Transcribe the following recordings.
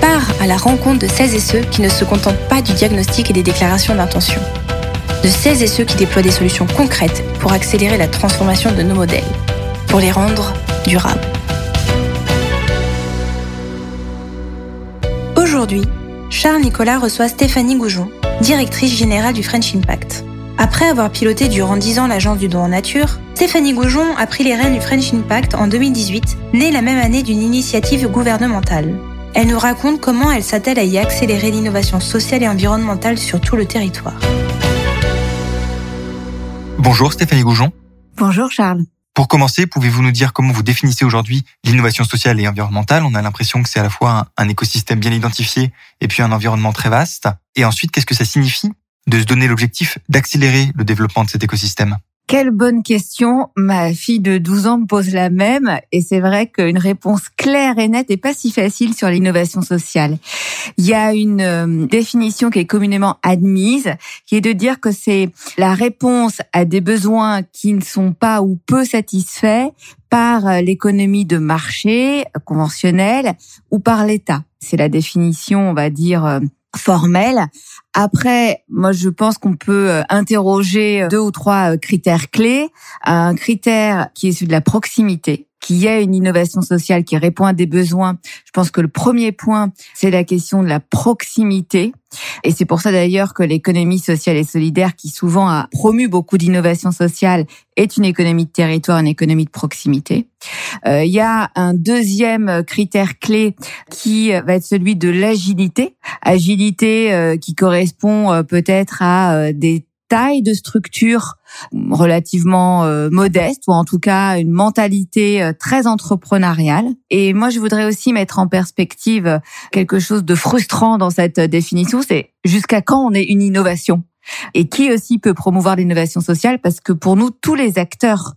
part à la rencontre de celles et ceux qui ne se contentent pas du diagnostic et des déclarations d'intention. De celles et ceux qui déploient des solutions concrètes pour accélérer la transformation de nos modèles, pour les rendre durables. Aujourd'hui, Charles Nicolas reçoit Stéphanie Goujon, directrice générale du French Impact. Après avoir piloté durant 10 ans l'agence du don en nature, Stéphanie Goujon a pris les rênes du French Impact en 2018, née la même année d'une initiative gouvernementale. Elle nous raconte comment elle s'attelle à y accélérer l'innovation sociale et environnementale sur tout le territoire. Bonjour Stéphanie Goujon. Bonjour Charles. Pour commencer, pouvez-vous nous dire comment vous définissez aujourd'hui l'innovation sociale et environnementale? On a l'impression que c'est à la fois un, écosystème bien identifié et puis un environnement très vaste. Et ensuite, qu'est-ce que ça signifie de se donner l'objectif d'accélérer le développement de cet écosystème? Quelle bonne question. Ma fille de 12 ans me pose la même et c'est vrai qu'une réponse claire et nette n'est pas si facile sur l'innovation sociale. Il y a une euh, définition qui est communément admise, qui est de dire que c'est la réponse à des besoins qui ne sont pas ou peu satisfaits par euh, l'économie de marché conventionnelle ou par l'État. C'est la définition, on va dire, euh, formelle. Après, moi, je pense qu'on peut euh, interroger deux ou trois euh, critères clés. Un critère qui est celui de la proximité qu'il y une innovation sociale qui répond à des besoins. Je pense que le premier point, c'est la question de la proximité. Et c'est pour ça d'ailleurs que l'économie sociale et solidaire, qui souvent a promu beaucoup d'innovation sociale, est une économie de territoire, une économie de proximité. Euh, il y a un deuxième critère clé qui va être celui de l'agilité. Agilité euh, qui correspond euh, peut-être à des taille de structure relativement euh, modeste ou en tout cas une mentalité euh, très entrepreneuriale. Et moi, je voudrais aussi mettre en perspective euh, quelque chose de frustrant dans cette définition, c'est jusqu'à quand on est une innovation? Et qui aussi peut promouvoir l'innovation sociale? Parce que pour nous, tous les acteurs,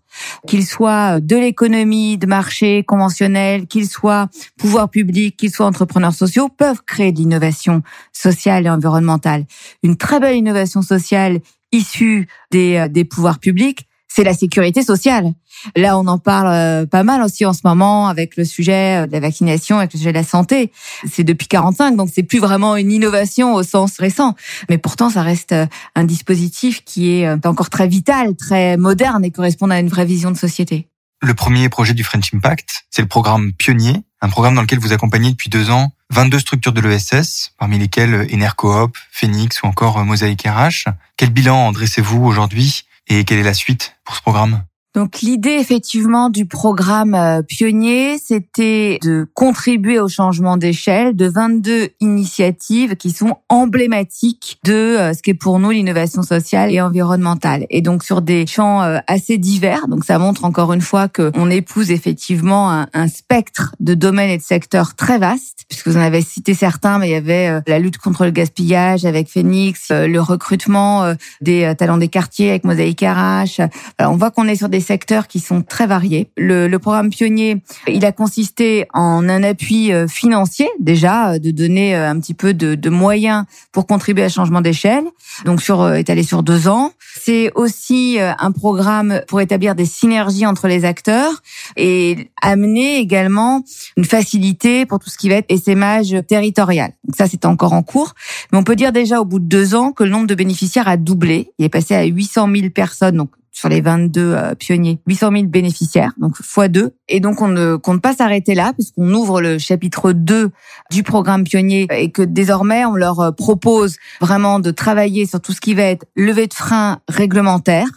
qu'ils soient de l'économie, de marché conventionnel, qu'ils soient pouvoir public, qu'ils soient entrepreneurs sociaux, peuvent créer de l'innovation sociale et environnementale. Une très belle innovation sociale issue des, euh, des pouvoirs publics, c'est la sécurité sociale. Là, on en parle euh, pas mal aussi en ce moment avec le sujet euh, de la vaccination, avec le sujet de la santé. C'est depuis 45, donc c'est plus vraiment une innovation au sens récent. Mais pourtant, ça reste un dispositif qui est encore très vital, très moderne et correspond à une vraie vision de société. Le premier projet du French Impact, c'est le programme Pionnier, un programme dans lequel vous accompagnez depuis deux ans 22 structures de l'ESS, parmi lesquelles Enercoop, Phoenix ou encore Mosaïque RH. Quel bilan en dressez-vous aujourd'hui et quelle est la suite pour ce programme? Donc l'idée effectivement du programme euh, pionnier, c'était de contribuer au changement d'échelle de 22 initiatives qui sont emblématiques de euh, ce qu'est pour nous l'innovation sociale et environnementale. Et donc sur des champs euh, assez divers. Donc ça montre encore une fois que on épouse effectivement un, spectre de domaines et de secteurs très vaste, puisque vous en avez cité certains, mais il y avait la lutte contre le gaspillage avec Phoenix, le recrutement des talents des quartiers avec Mosaïque RH. Alors on voit qu'on est sur des secteurs qui sont très variés. Le, programme pionnier, il a consisté en un appui euh, financier déjà, euh, de donner euh, un petit peu de, moyens pour contribuer à changement d'échelle, donc sur étalé sur deux ans. C'est aussi un programme pour établir des synergies entre les acteurs et amener également une facilité pour tout ce qui va être essaimage territorial. Donc ça, c'est encore en cours. Mais on peut dire déjà au bout de deux ans que le nombre de bénéficiaires a doublé. Il est passé à 800 000 personnes, sur les 22 euh, pionniers, 800 000 bénéficiaires, donc fois deux. Et donc on ne compte pas s'arrêter là, puisqu'on ouvre le chapitre 2 du programme pionnier et que désormais on leur euh, propose vraiment de travailler sur tout ce qui va être levée de frein réglementaire,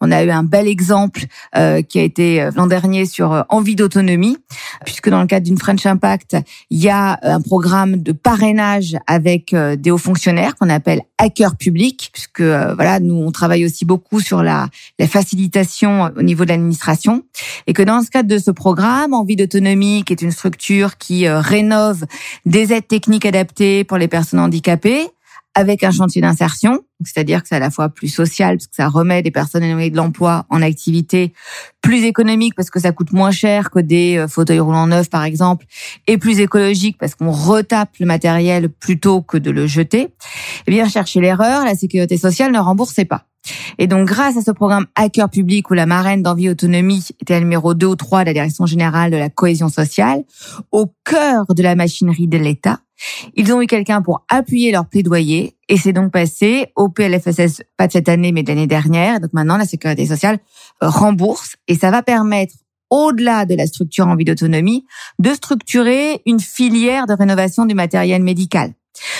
On a eu un bel exemple euh, qui a été euh, l'an dernier sur euh, envie d'autonomie, puisque dans le cadre d'une French Impact, il y a un programme de parrainage avec des hauts fonctionnaires qu'on appelle hackers publics, puisque voilà, nous on travaille aussi beaucoup sur la, la facilitation au niveau de l'administration, et que dans ce cadre de ce programme, envie d'autonomie, qui est une structure qui rénove des aides techniques adaptées pour les personnes handicapées, avec un chantier d'insertion, c'est-à-dire que c'est à la fois plus social parce que ça remet des personnes éloignées de l'emploi en activité, plus économique parce que ça coûte moins cher que des euh, fauteuils roulants neufs par exemple, et plus écologique parce qu'on retape le matériel plutôt que de le jeter. Eh bien, chercher l'erreur, la sécurité sociale ne remboursait pas. Et donc, grâce à ce programme Hacker Public où la marraine d'Envie Autonomie était la numéro 2 ou 3 de la Direction Générale de la Cohésion Sociale, au cœur de la machinerie de l'État, ils ont eu quelqu'un pour appuyer leur plaidoyer et c'est donc passé au PLFSS, pas de cette année, mais de l'année dernière. Donc maintenant, la sécurité sociale euh, rembourse et ça va permettre au-delà de la structure en vie d'autonomie, de structurer une filière de rénovation du matériel médical.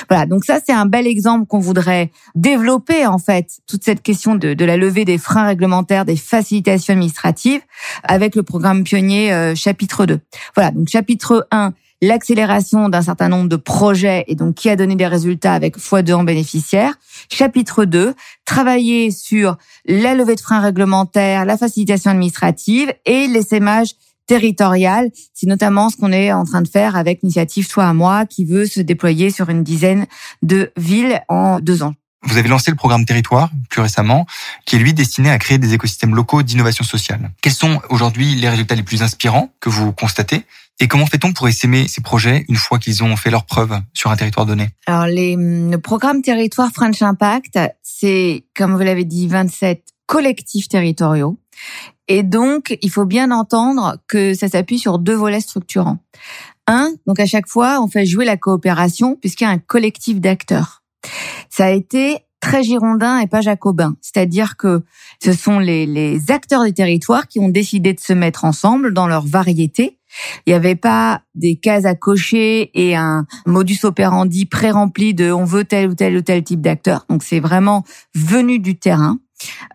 Voilà, donc ça c'est un bel exemple qu'on voudrait développer en fait toute cette question de, la levée des freins réglementaires, des facilitations administratives avec le programme pionnier euh, chapitre 2. Voilà, donc chapitre 1, l'accélération d'un certain nombre de projets et donc qui a donné des résultats avec x2 en bénéficiaires. Chapitre 2, travailler sur la levée de freins réglementaires, la facilitation administrative et l'essaimage territorial. C'est notamment ce qu'on est en train de faire avec l'initiative Toi à moi qui veut se déployer sur une dizaine de villes en deux ans. Vous avez lancé le programme Territoire plus récemment, qui est lui destiné à créer des écosystèmes locaux d'innovation sociale. Quels sont aujourd'hui les résultats les plus inspirants que vous constatez et comment fait-on pour essaimer ces projets une fois qu'ils ont fait leur preuve sur un territoire donné? Alors, les, le programme Territoire French Impact, c'est, comme vous l'avez dit, 27 collectifs territoriaux. Et donc, il faut bien entendre que ça s'appuie sur deux volets structurants. Un, donc à chaque fois, on fait jouer la coopération puisqu'il y a un collectif d'acteurs. Ça a été très girondin et pas jacobin. C'est-à-dire que ce sont les, les acteurs des territoires qui ont décidé de se mettre ensemble dans leur variété il n'y avait pas des cases à cocher et un modus operandi pré-rempli de on veut tel ou tel ou tel type d'acteur. Donc c'est vraiment venu du terrain.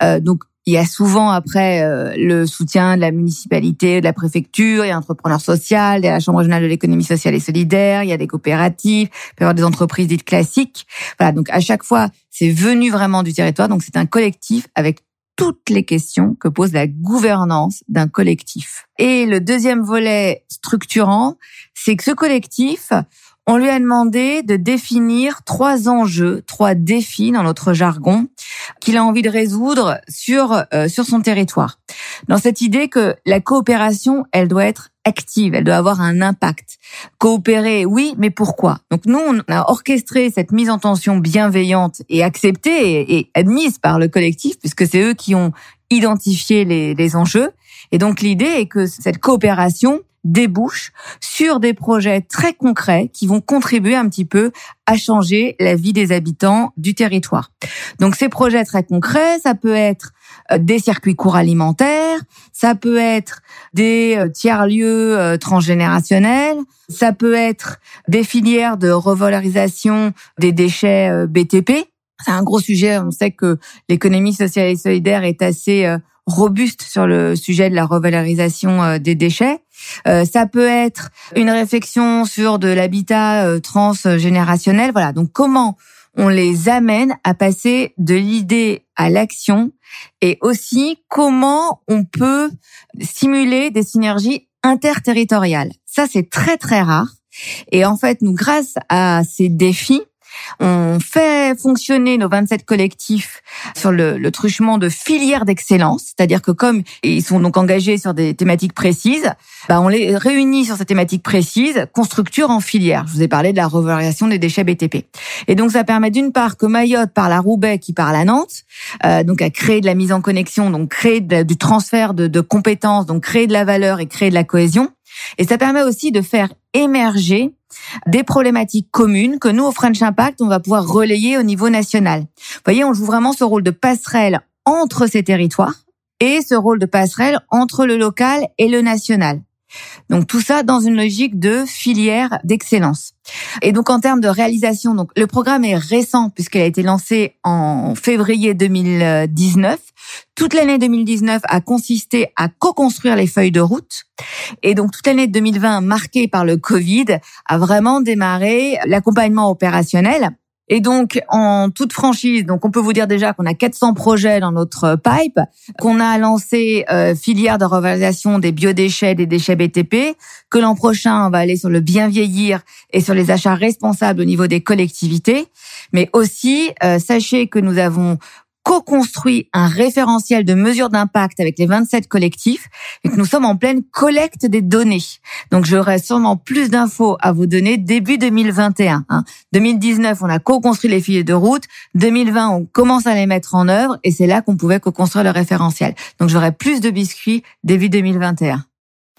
Euh, donc il y a souvent après euh, le soutien de la municipalité, de la préfecture, il y a l'entrepreneur social, il y a la Chambre régionale de l'économie sociale et solidaire, il y a des coopératives, il peut y avoir des entreprises dites classiques. Voilà, donc à chaque fois, c'est venu vraiment du territoire. Donc c'est un collectif avec toutes les questions que pose la gouvernance d'un collectif. Et le deuxième volet structurant, c'est que ce collectif, on lui a demandé de définir trois enjeux, trois défis dans notre jargon qu'il a envie de résoudre sur euh, sur son territoire. Dans cette idée que la coopération, elle doit être active, elle doit avoir un impact. Coopérer, oui, mais pourquoi? Donc nous, on a orchestré cette mise en tension bienveillante et acceptée et, admise par le collectif, puisque c'est eux qui ont identifié les, les enjeux. Et donc l'idée est que cette coopération débouche sur des projets très concrets qui vont contribuer un petit peu à changer la vie des habitants du territoire. Donc ces projets très concrets, ça peut être euh, des circuits courts alimentaires, ça peut être des euh, tiers-lieux euh, transgénérationnels, ça peut être des filières de revalorisation des déchets BTP. C'est un gros sujet, on sait que l'économie sociale et solidaire est assez robuste sur le sujet de la revalorisation des déchets. Ça peut être une réflexion sur de l'habitat transgénérationnel. Voilà. Donc comment on les amène à passer de l'idée à l'action et aussi comment on peut stimuler des synergies interterritoriales. Ça, c'est très, très rare. Et en fait, nous, grâce à ces défis, on fait fonctionner nos 27 collectifs sur le, le truchement de filières d'excellence, c'est-à-dire que comme ils sont donc engagés sur des thématiques précises, bah on les réunit sur ces thématiques précises, qu'on structure en filière. Je vous ai parlé de la revalorisation des déchets BTP. Et donc ça permet d'une part que Mayotte parle à Roubaix qui parle à Nantes, euh, donc à créer de la mise en connexion, donc créer du transfert de, de compétences, donc créer de la valeur et créer de la cohésion. Et ça permet aussi de faire émerger des problématiques communes que nous, au French Impact, on va pouvoir relayer au niveau national. Vous voyez, on joue vraiment ce rôle de passerelle entre ces territoires et ce rôle de passerelle entre le local et le national. Donc tout ça dans une logique de filière d'excellence. Et donc en termes de réalisation, donc le programme est récent puisqu'il a été lancé en février 2019. Toute l'année 2019 a consisté à co-construire les feuilles de route. Et donc toute l'année 2020 marquée par le Covid a vraiment démarré l'accompagnement opérationnel et donc, en toute franchise, donc on peut vous dire déjà qu'on a 400 projets dans notre pipe, qu'on a lancé euh, filière de revalorisation des biodéchets, des déchets BTP, que l'an prochain, on va aller sur le bien vieillir et sur les achats responsables au niveau des collectivités. Mais aussi, euh, sachez que nous avons co-construit un référentiel de mesures d'impact avec les 27 collectifs et que nous sommes en pleine collecte des données. Donc j'aurai sûrement plus d'infos à vous donner début 2021. Hein. 2019, on a co-construit les filets de route. 2020, on commence à les mettre en œuvre et c'est là qu'on pouvait co-construire le référentiel. Donc j'aurai plus de biscuits début 2021.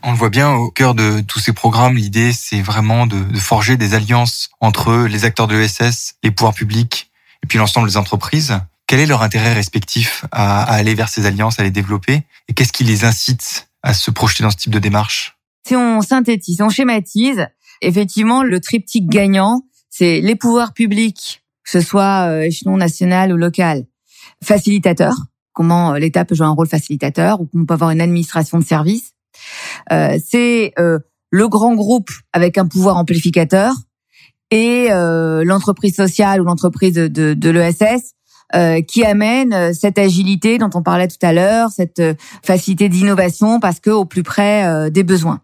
On le voit bien au cœur de tous ces programmes, l'idée c'est vraiment de, de, forger des alliances entre les acteurs de l'ESS, les pouvoirs publics et puis l'ensemble des entreprises quel est leur intérêt respectif à, aller vers ces alliances, à les développer? Et qu'est-ce qui les incite à se projeter dans ce type de démarche? Si on synthétise, on schématise, effectivement, le triptyque gagnant, c'est les pouvoirs publics, que ce soit euh, échelon national ou local, facilitateur, comment euh, l'État peut jouer un rôle facilitateur ou qu'on peut avoir une administration de service. Euh, c'est le grand groupe avec un pouvoir amplificateur et l'entreprise sociale ou l'entreprise de, de, de l'ESS euh, qui amène euh, cette agilité dont on parlait tout à l'heure, cette euh, facilité d'innovation parce que au plus près des besoins.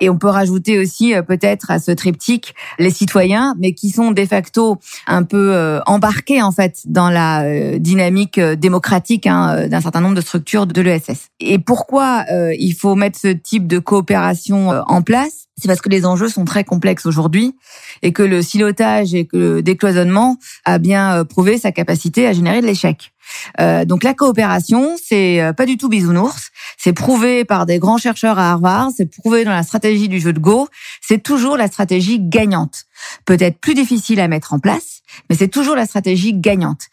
Et on peut rajouter aussi peut-être à ce triptyque les citoyens, mais qui sont de facto un peu embarqués en fait dans la dynamique démocratique hein, d'un certain nombre de structures de l'ESS. Et pourquoi il faut mettre ce type de coopération en place? C'est parce que les enjeux sont très complexes aujourd'hui et que le silotage et que le décloisonnement a bien euh, prouvé sa capacité à générer de l'échec. Euh, donc la coopération, c'est euh, pas du tout bisounours. C'est prouvé par des grands chercheurs à Harvard. C'est prouvé dans la stratégie du jeu de Go. C'est toujours la stratégie gagnante. Peut-être plus difficile à mettre en place, mais c'est toujours la stratégie gagnante.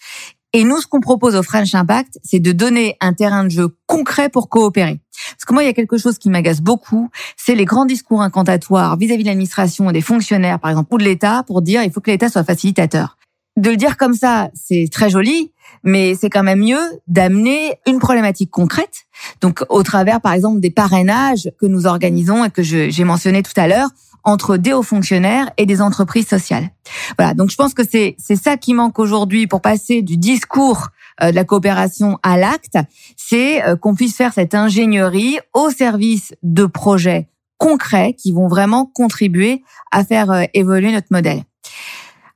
Et nous, ce qu'on propose au French Impact, c'est de donner un terrain de jeu concret pour coopérer. Parce que moi, il y a quelque chose qui m'agace beaucoup, c'est les grands discours incantatoires vis-à-vis de l'administration et des fonctionnaires, par exemple, ou de l'État, pour dire il faut que l'État soit facilitateur. De le dire comme ça, c'est très joli, mais c'est quand même mieux d'amener une problématique concrète. Donc, au travers, par exemple, des parrainages que nous organisons et que j'ai mentionné tout à l'heure, entre des hauts fonctionnaires et des entreprises sociales. Voilà, donc je pense que c'est c'est ça qui manque aujourd'hui pour passer du discours euh, de la coopération à l'acte, c'est euh, qu'on puisse faire cette ingénierie au service de projets concrets qui vont vraiment contribuer à faire euh, évoluer notre modèle.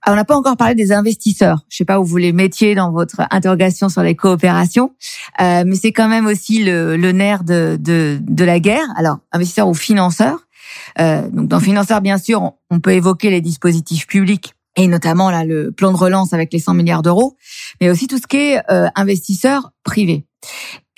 Alors, on n'a pas encore parlé des investisseurs. Je sais pas où vous les mettiez dans votre interrogation sur les coopérations, mais c'est quand même aussi le, le nerf de, de, de la guerre. Alors, investisseurs ou financeurs. Euh, donc dans financeurs, bien sûr, on peut évoquer les dispositifs publics et notamment là le plan de relance avec les 100 milliards d'euros, mais aussi tout ce qui est euh, investisseurs privés.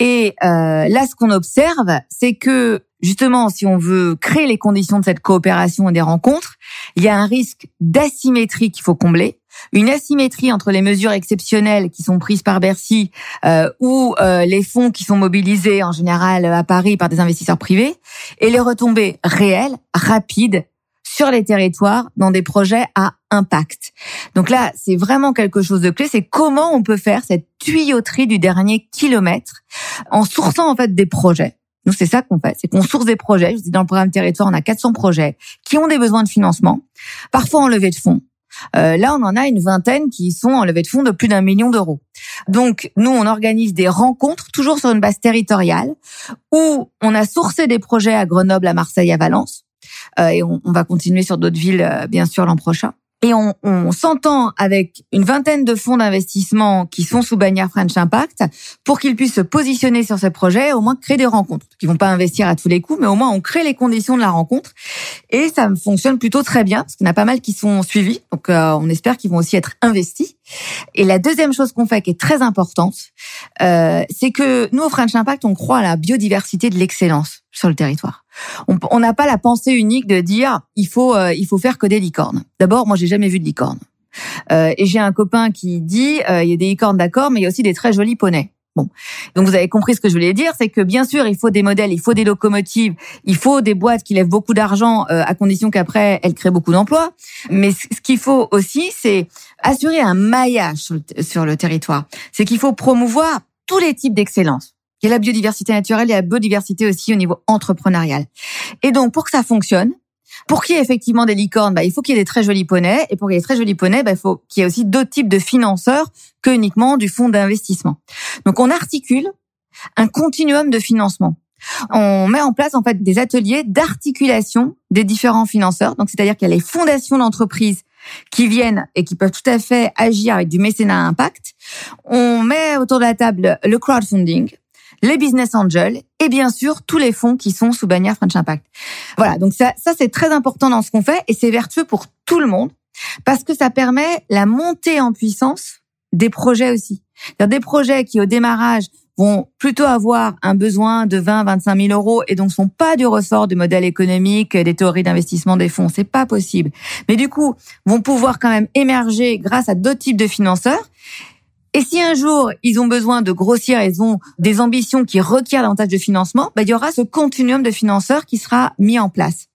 Et euh, là, ce qu'on observe, c'est que justement, si on veut créer les conditions de cette coopération et des rencontres, il y a un risque d'asymétrie qu'il faut combler une asymétrie entre les mesures exceptionnelles qui sont prises par Bercy euh, ou euh, les fonds qui sont mobilisés en général à Paris par des investisseurs privés et les retombées réelles, rapides sur les territoires dans des projets à impact. Donc là, c'est vraiment quelque chose de clé, c'est comment on peut faire cette tuyauterie du dernier kilomètre en sourçant en fait des projets. Nous, c'est ça qu'on fait, c'est qu'on source des projets. Je dis dans le programme territoire, on a 400 projets qui ont des besoins de financement, parfois en levée de fonds, euh, là, on en a une vingtaine qui sont en levée de fonds de plus d'un million d'euros. Donc, nous, on organise des rencontres, toujours sur une base territoriale, où on a sourcé des projets à Grenoble, à Marseille, à Valence, euh, et on, va continuer sur d'autres villes, euh, bien sûr, l'an prochain et on, on s'entend avec une vingtaine de fonds d'investissement qui sont sous bannière French Impact pour qu'ils puissent se positionner sur ces projets, au moins créer des rencontres, qui vont pas investir à tous les coups, mais au moins on crée les conditions de la rencontre et ça fonctionne plutôt très bien parce qu'il y en a pas mal qui sont suivis, donc euh, on espère qu'ils vont aussi être investis. Et la deuxième chose qu'on fait qui est très importante, euh, c'est que nous au French Impact on croit à la biodiversité de l'excellence sur le territoire. On n'a pas la pensée unique de dire il faut euh, il faut faire que des licornes. D'abord, moi j'ai jamais vu de licorne. Euh, et j'ai un copain qui dit euh, il y a des licornes d'accord, mais il y a aussi des très jolis poneys. Bon, donc vous avez compris ce que je voulais dire, c'est que bien sûr il faut des modèles, il faut des locomotives, il faut des boîtes qui lèvent beaucoup d'argent euh, à condition qu'après elles créent beaucoup d'emplois. Mais ce qu'il faut aussi, c'est assurer un maillage sur le, territoire. C'est qu'il faut promouvoir tous les types d'excellence. Il y a la biodiversité naturelle et la biodiversité aussi au niveau entrepreneurial. Et donc pour que ça fonctionne, pour qu'il y ait effectivement des licornes, bah, il faut qu'il y ait des très jolis poneys. Et pour qu'il y ait des très jolis poneys, bah, il faut qu'il y ait aussi d'autres types de financeurs que uniquement du fonds d'investissement. Donc on articule un continuum de financement. On met en place en fait des ateliers d'articulation des différents financeurs. Donc c'est-à-dire qu'il y a les fondations d'entreprises qui viennent et qui peuvent tout à fait agir avec du mécénat à impact. On met autour de la table le crowdfunding, les business angels et bien sûr tous les fonds qui sont sous bannière French Impact. Voilà, donc ça, ça c'est très important dans ce qu'on fait et c'est vertueux pour tout le monde parce que ça permet la montée en puissance des projets aussi. Des projets qui au démarrage vont plutôt avoir un besoin de 20, 25 000 euros et donc sont pas du ressort du modèle économique, des théories d'investissement des fonds. C'est pas possible. Mais du coup, vont pouvoir quand même émerger grâce à d'autres types de financeurs et si un jour ils ont besoin de grossir, ils ont des ambitions qui requièrent davantage de financement, bah, il y aura ce continuum de financeurs qui sera mis en place.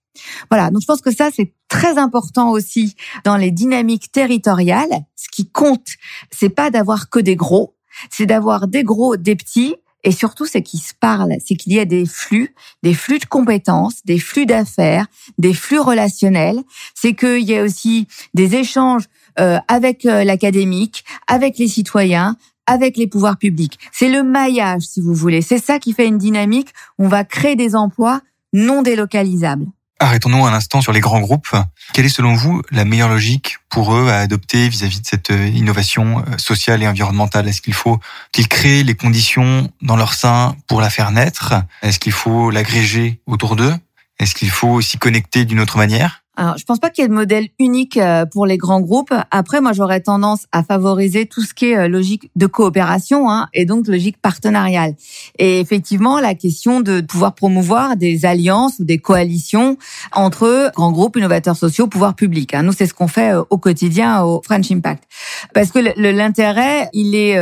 Voilà, donc je pense que ça c'est très important aussi dans les dynamiques territoriales. Ce qui compte, c'est pas d'avoir que des gros, c'est d'avoir des gros, des petits et surtout, c'est qu'ils se parlent, c'est qu'il y a des flux, des flux de compétences, des flux d'affaires, des flux relationnels. C'est qu'il y a aussi des échanges euh, avec euh, l'académique, avec les citoyens, avec les pouvoirs publics. C'est le maillage, si vous voulez. C'est ça qui fait une dynamique. On va créer des emplois non délocalisables. Arrêtons-nous un instant sur les grands groupes. Quelle est selon vous la meilleure logique pour eux à adopter vis-à-vis de cette euh, innovation sociale et environnementale? Est-ce qu'il faut qu'ils créent les conditions dans leur sein pour la faire naître? Est-ce qu'il faut l'agréger autour d'eux? Est-ce qu'il faut s'y connecter d'une autre manière? Alors, je pense pas qu'il y ait de modèle unique euh, pour les grands groupes. Après, moi, j'aurais tendance à favoriser tout ce qui est euh, logique de coopération hein, et donc logique partenariale. Et effectivement, la question de pouvoir promouvoir des alliances ou des coalitions entre grands groupes, innovateurs sociaux, pouvoirs publics. Hein. Nous, c'est ce qu'on fait euh, au quotidien au French Impact. Parce que l'intérêt, il est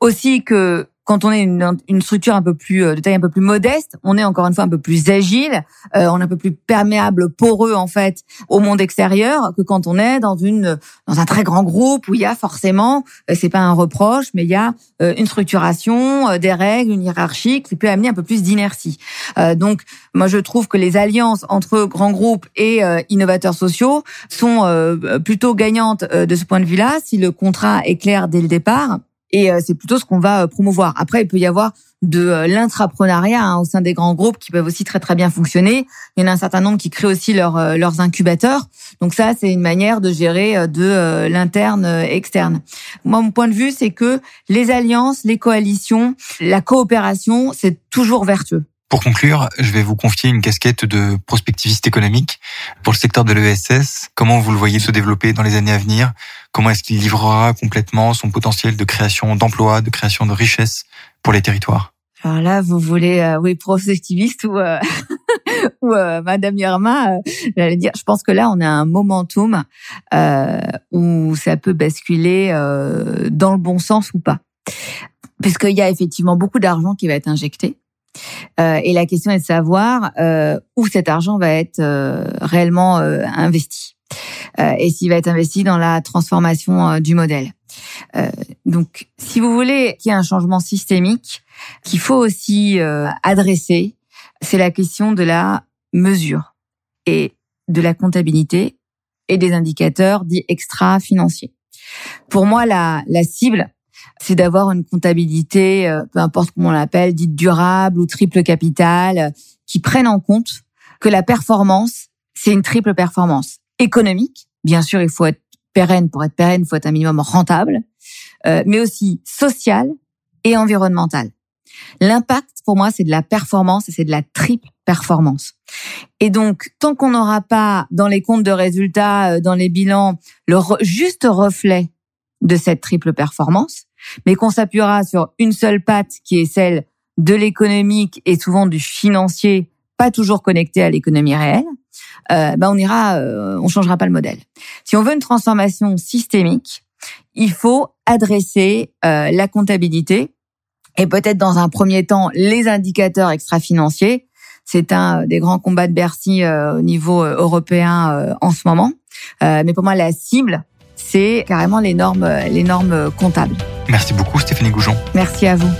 aussi que quand on est une, une, structure un peu plus euh, de taille un peu plus modeste, on est encore une fois un peu plus agile, euh, on est un peu plus perméable, poreux en fait au monde extérieur que quand on est dans une dans un très grand groupe où il y a forcément, euh, c'est pas un reproche, mais il y a euh, une structuration, des règles, une hiérarchie qui peut amener un peu plus d'inertie. donc moi je trouve que les alliances entre grands groupes et innovateurs sociaux sont plutôt gagnantes de ce point de vue-là si le contrat est clair dès le départ et euh, c'est plutôt ce qu'on va euh, promouvoir. Après, il peut y avoir de euh, l'intrapreneuriat hein, au sein des grands groupes qui peuvent aussi très très bien fonctionner. Il y en a un certain nombre qui créent aussi leur, leurs incubateurs. Donc ça, c'est une manière de gérer de l'interne externe. Moi, mon point de vue, c'est que les alliances, les coalitions, la coopération, c'est toujours vertueux. Pour conclure, je vais vous confier une casquette de prospectiviste économique pour le secteur de l'ESS. Comment vous le voyez se développer dans les années à venir? Comment est-ce qu'il livrera complètement son potentiel de création d'emplois, de création de richesses pour les territoires? Alors là, vous voulez, euh, oui, prospectiviste ou, euh, ou euh, Madame Yerma, euh, j'allais dire, je pense que là, on a un momentum où ça peut basculer dans le bon sens ou pas. Puisqu'il y a effectivement beaucoup d'argent qui va être injecté. Euh, et la question est de savoir euh, où cet argent va être euh, réellement investi et s'il va être investi dans la transformation du modèle. donc, si vous voulez qu'il y ait un changement systémique, qu'il faut aussi adresser, c'est la question de la mesure et de la comptabilité et des indicateurs dits extra-financiers. Pour moi, la, la cible, c'est d'avoir une comptabilité, euh, peu importe comment on l'appelle, dite durable ou triple capital, euh, qui prenne en compte que la performance, c'est une triple performance économique. Bien sûr, il faut être pérenne. Pour être pérenne, il faut être un minimum rentable, euh, mais aussi social et environnemental. L'impact, pour moi, c'est de la performance et c'est de la triple performance. Et donc, tant qu'on n'aura pas dans les comptes de résultats, dans les bilans, le juste reflet de cette triple performance, mais qu'on s'appuiera sur une seule patte qui est celle de l'économique et souvent du financier, pas toujours connecté à l'économie réelle, euh, ben on ira, euh, on changera pas le modèle. Si on veut une transformation systémique, il faut adresser euh, la comptabilité et peut-être dans un premier temps les indicateurs extra-financiers. C'est un des grands combats de Bercy au niveau européen en ce moment. mais pour moi, la cible, c'est carrément les normes, les normes comptables. Merci beaucoup Stéphanie Goujon. Merci à vous.